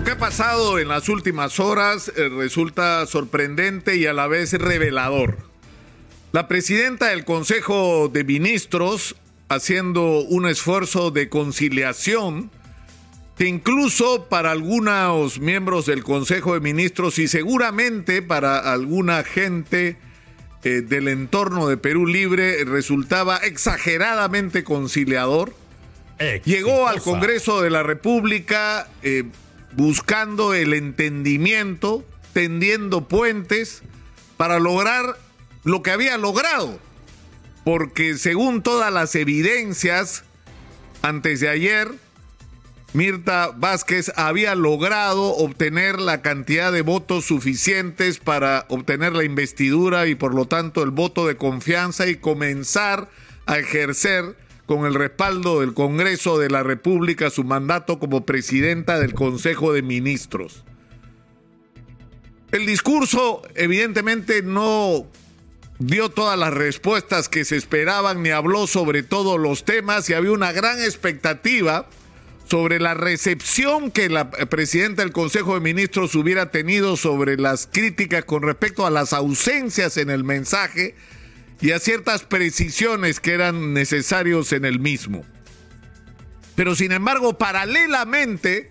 Lo que ha pasado en las últimas horas eh, resulta sorprendente y a la vez revelador. La presidenta del Consejo de Ministros, haciendo un esfuerzo de conciliación, que incluso para algunos miembros del Consejo de Ministros y seguramente para alguna gente eh, del entorno de Perú Libre resultaba exageradamente conciliador, llegó al Congreso de la República eh, buscando el entendimiento, tendiendo puentes para lograr lo que había logrado. Porque según todas las evidencias, antes de ayer, Mirta Vázquez había logrado obtener la cantidad de votos suficientes para obtener la investidura y por lo tanto el voto de confianza y comenzar a ejercer con el respaldo del Congreso de la República su mandato como presidenta del Consejo de Ministros. El discurso evidentemente no dio todas las respuestas que se esperaban ni habló sobre todos los temas y había una gran expectativa sobre la recepción que la presidenta del Consejo de Ministros hubiera tenido sobre las críticas con respecto a las ausencias en el mensaje y a ciertas precisiones que eran necesarios en el mismo. Pero sin embargo, paralelamente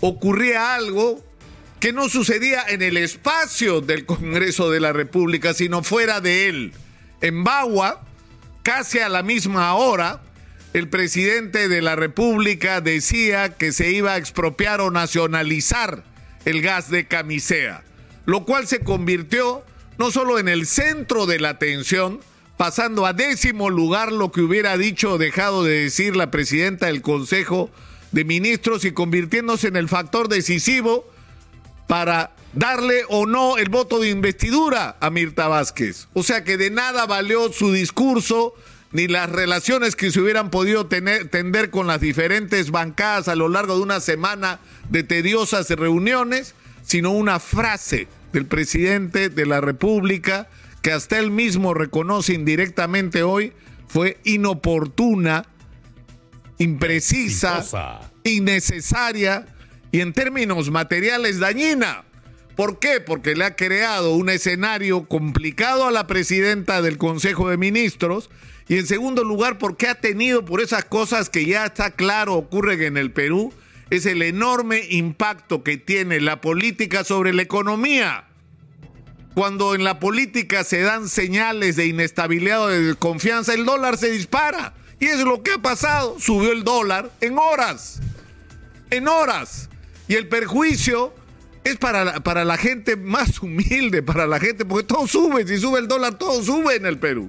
ocurría algo que no sucedía en el espacio del Congreso de la República, sino fuera de él. En Bagua, casi a la misma hora, el presidente de la República decía que se iba a expropiar o nacionalizar el gas de camisea, lo cual se convirtió no solo en el centro de la atención, pasando a décimo lugar lo que hubiera dicho o dejado de decir la presidenta del Consejo de Ministros y convirtiéndose en el factor decisivo para darle o no el voto de investidura a Mirta Vázquez. O sea que de nada valió su discurso ni las relaciones que se hubieran podido tener, tender con las diferentes bancadas a lo largo de una semana de tediosas reuniones, sino una frase del presidente de la República, que hasta él mismo reconoce indirectamente hoy, fue inoportuna, imprecisa, innecesaria y en términos materiales dañina. ¿Por qué? Porque le ha creado un escenario complicado a la presidenta del Consejo de Ministros y en segundo lugar porque ha tenido por esas cosas que ya está claro ocurren en el Perú, es el enorme impacto que tiene la política sobre la economía. Cuando en la política se dan señales de inestabilidad o de desconfianza, el dólar se dispara. Y es lo que ha pasado. Subió el dólar en horas. En horas. Y el perjuicio es para la, para la gente más humilde, para la gente, porque todo sube. Si sube el dólar, todo sube en el Perú.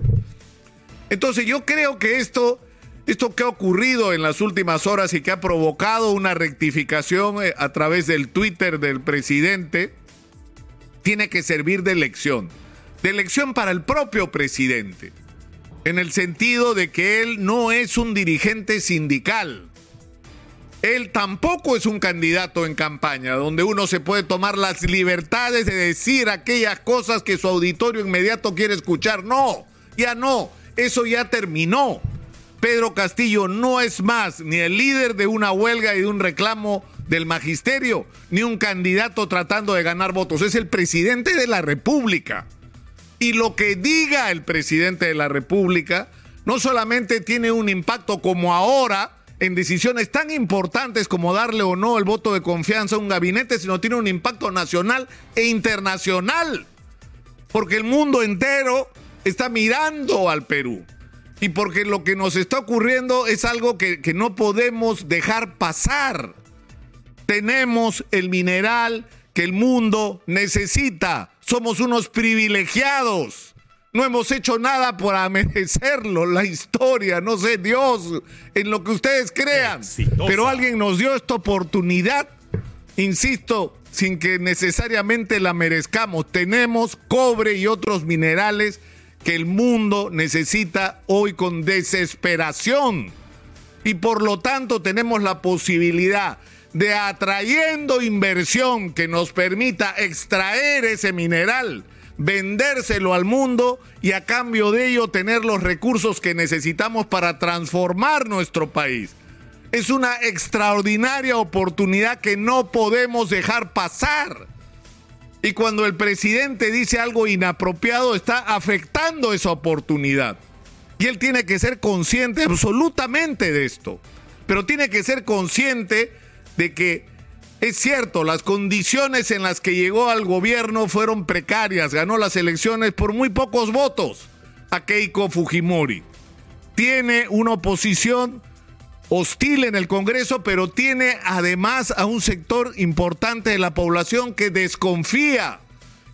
Entonces yo creo que esto esto que ha ocurrido en las últimas horas y que ha provocado una rectificación eh, a través del Twitter del presidente, tiene que servir de lección. De lección para el propio presidente. En el sentido de que él no es un dirigente sindical. Él tampoco es un candidato en campaña, donde uno se puede tomar las libertades de decir aquellas cosas que su auditorio inmediato quiere escuchar. No, ya no, eso ya terminó. Pedro Castillo no es más ni el líder de una huelga y de un reclamo del magisterio, ni un candidato tratando de ganar votos, es el presidente de la República. Y lo que diga el presidente de la República no solamente tiene un impacto como ahora en decisiones tan importantes como darle o no el voto de confianza a un gabinete, sino tiene un impacto nacional e internacional. Porque el mundo entero está mirando al Perú y porque lo que nos está ocurriendo es algo que, no podemos dejar pasar. Tenemos el mineral que el mundo necesita. Somos unos privilegiados. No hemos hecho nada para merecerlo. La historia, no sé, Dios, en lo que ustedes crean. Pero alguien nos dio esta oportunidad, insisto, sin que necesariamente la merezcamos. Tenemos cobre y otros minerales que el mundo necesita hoy con desesperación. Y por lo tanto tenemos la posibilidad de atrayendo inversión que nos permita extraer ese mineral, vendérselo al mundo y a cambio de ello tener los recursos que necesitamos para transformar nuestro país. Es una extraordinaria oportunidad que no podemos dejar pasar. Y cuando el presidente dice algo inapropiado, está afectando esa oportunidad. Y él tiene que ser consciente absolutamente de esto. Pero tiene que ser consciente de que es cierto, las condiciones en las que llegó al gobierno fueron precarias. Ganó las elecciones por muy pocos votos a Keiko Fujimori. Tiene una oposición hostil en el Congreso, pero tiene además a un sector importante de la población que desconfía,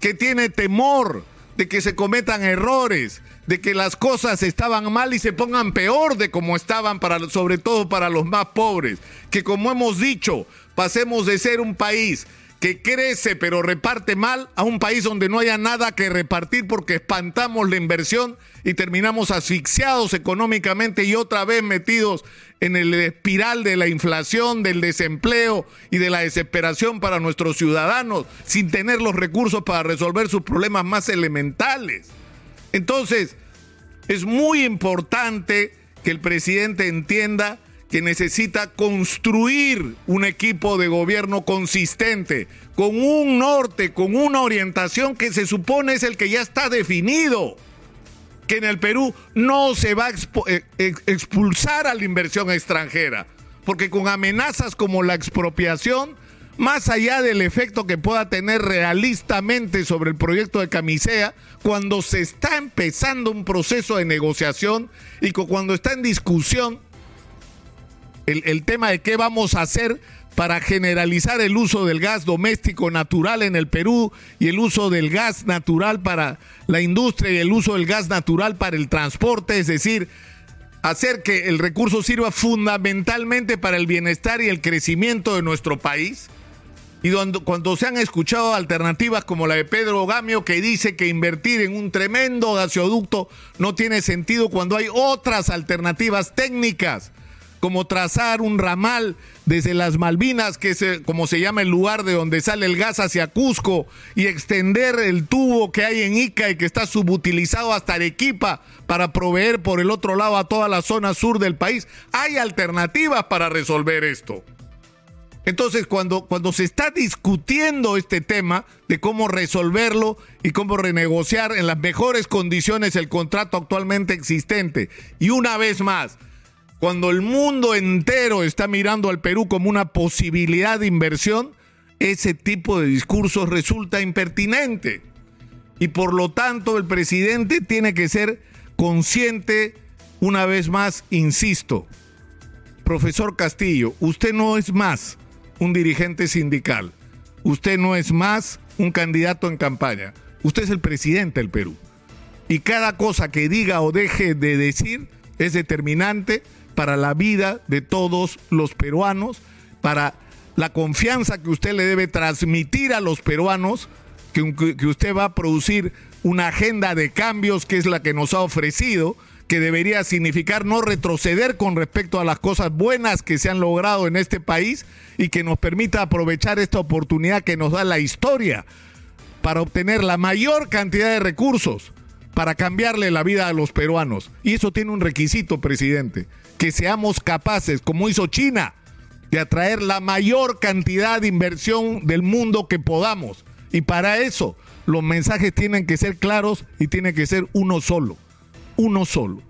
que tiene temor de que se cometan errores, de que las cosas estaban mal y se pongan peor de como estaban para sobre todo para los más pobres, que como hemos dicho, pasemos de ser un país que crece pero reparte mal a un país donde no haya nada que repartir porque espantamos la inversión y terminamos asfixiados económicamente y otra vez metidos en el espiral de la inflación, del desempleo y de la desesperación para nuestros ciudadanos sin tener los recursos para resolver sus problemas más elementales. Entonces, es muy importante que el presidente entienda que necesita construir un equipo de gobierno consistente, con un norte, con una orientación que se supone es el que ya está definido, que en el Perú no se va a eh, expulsar a la inversión extranjera, porque con amenazas como la expropiación, más allá del efecto que pueda tener realistamente sobre el proyecto de Camisea, cuando se está empezando un proceso de negociación y cuando está en discusión el, tema de qué vamos a hacer para generalizar el uso del gas doméstico natural en el Perú y el uso del gas natural para la industria y el uso del gas natural para el transporte, es decir, hacer que el recurso sirva fundamentalmente para el bienestar y el crecimiento de nuestro país. Y cuando se han escuchado alternativas como la de Pedro Gamio que dice que invertir en un tremendo gasoducto no tiene sentido cuando hay otras alternativas técnicas como trazar un ramal desde las Malvinas, que es eh, como se llama el lugar de donde sale el gas hacia Cusco, y extender el tubo que hay en Ica y que está subutilizado hasta Arequipa para proveer por el otro lado a toda la zona sur del país. Hay alternativas para resolver esto. Entonces, cuando, cuando se está discutiendo este tema de cómo resolverlo y cómo renegociar en las mejores condiciones el contrato actualmente existente, y una vez más, cuando el mundo entero está mirando al Perú como una posibilidad de inversión, ese tipo de discursos resulta impertinente. Y por lo tanto el presidente tiene que ser consciente, una vez más, insisto, profesor Castillo, usted no es más un dirigente sindical, usted no es más un candidato en campaña, usted es el presidente del Perú. Y cada cosa que diga o deje de decir es determinante para la vida de todos los peruanos, para la confianza que usted le debe transmitir a los peruanos, que, usted va a producir una agenda de cambios que es la que nos ha ofrecido, que debería significar no retroceder con respecto a las cosas buenas que se han logrado en este país y que nos permita aprovechar esta oportunidad que nos da la historia para obtener la mayor cantidad de recursos para cambiarle la vida a los peruanos. Y eso tiene un requisito, presidente, que seamos capaces, como hizo China, de atraer la mayor cantidad de inversión del mundo que podamos. Y para eso los mensajes tienen que ser claros y tiene que ser uno solo, uno solo.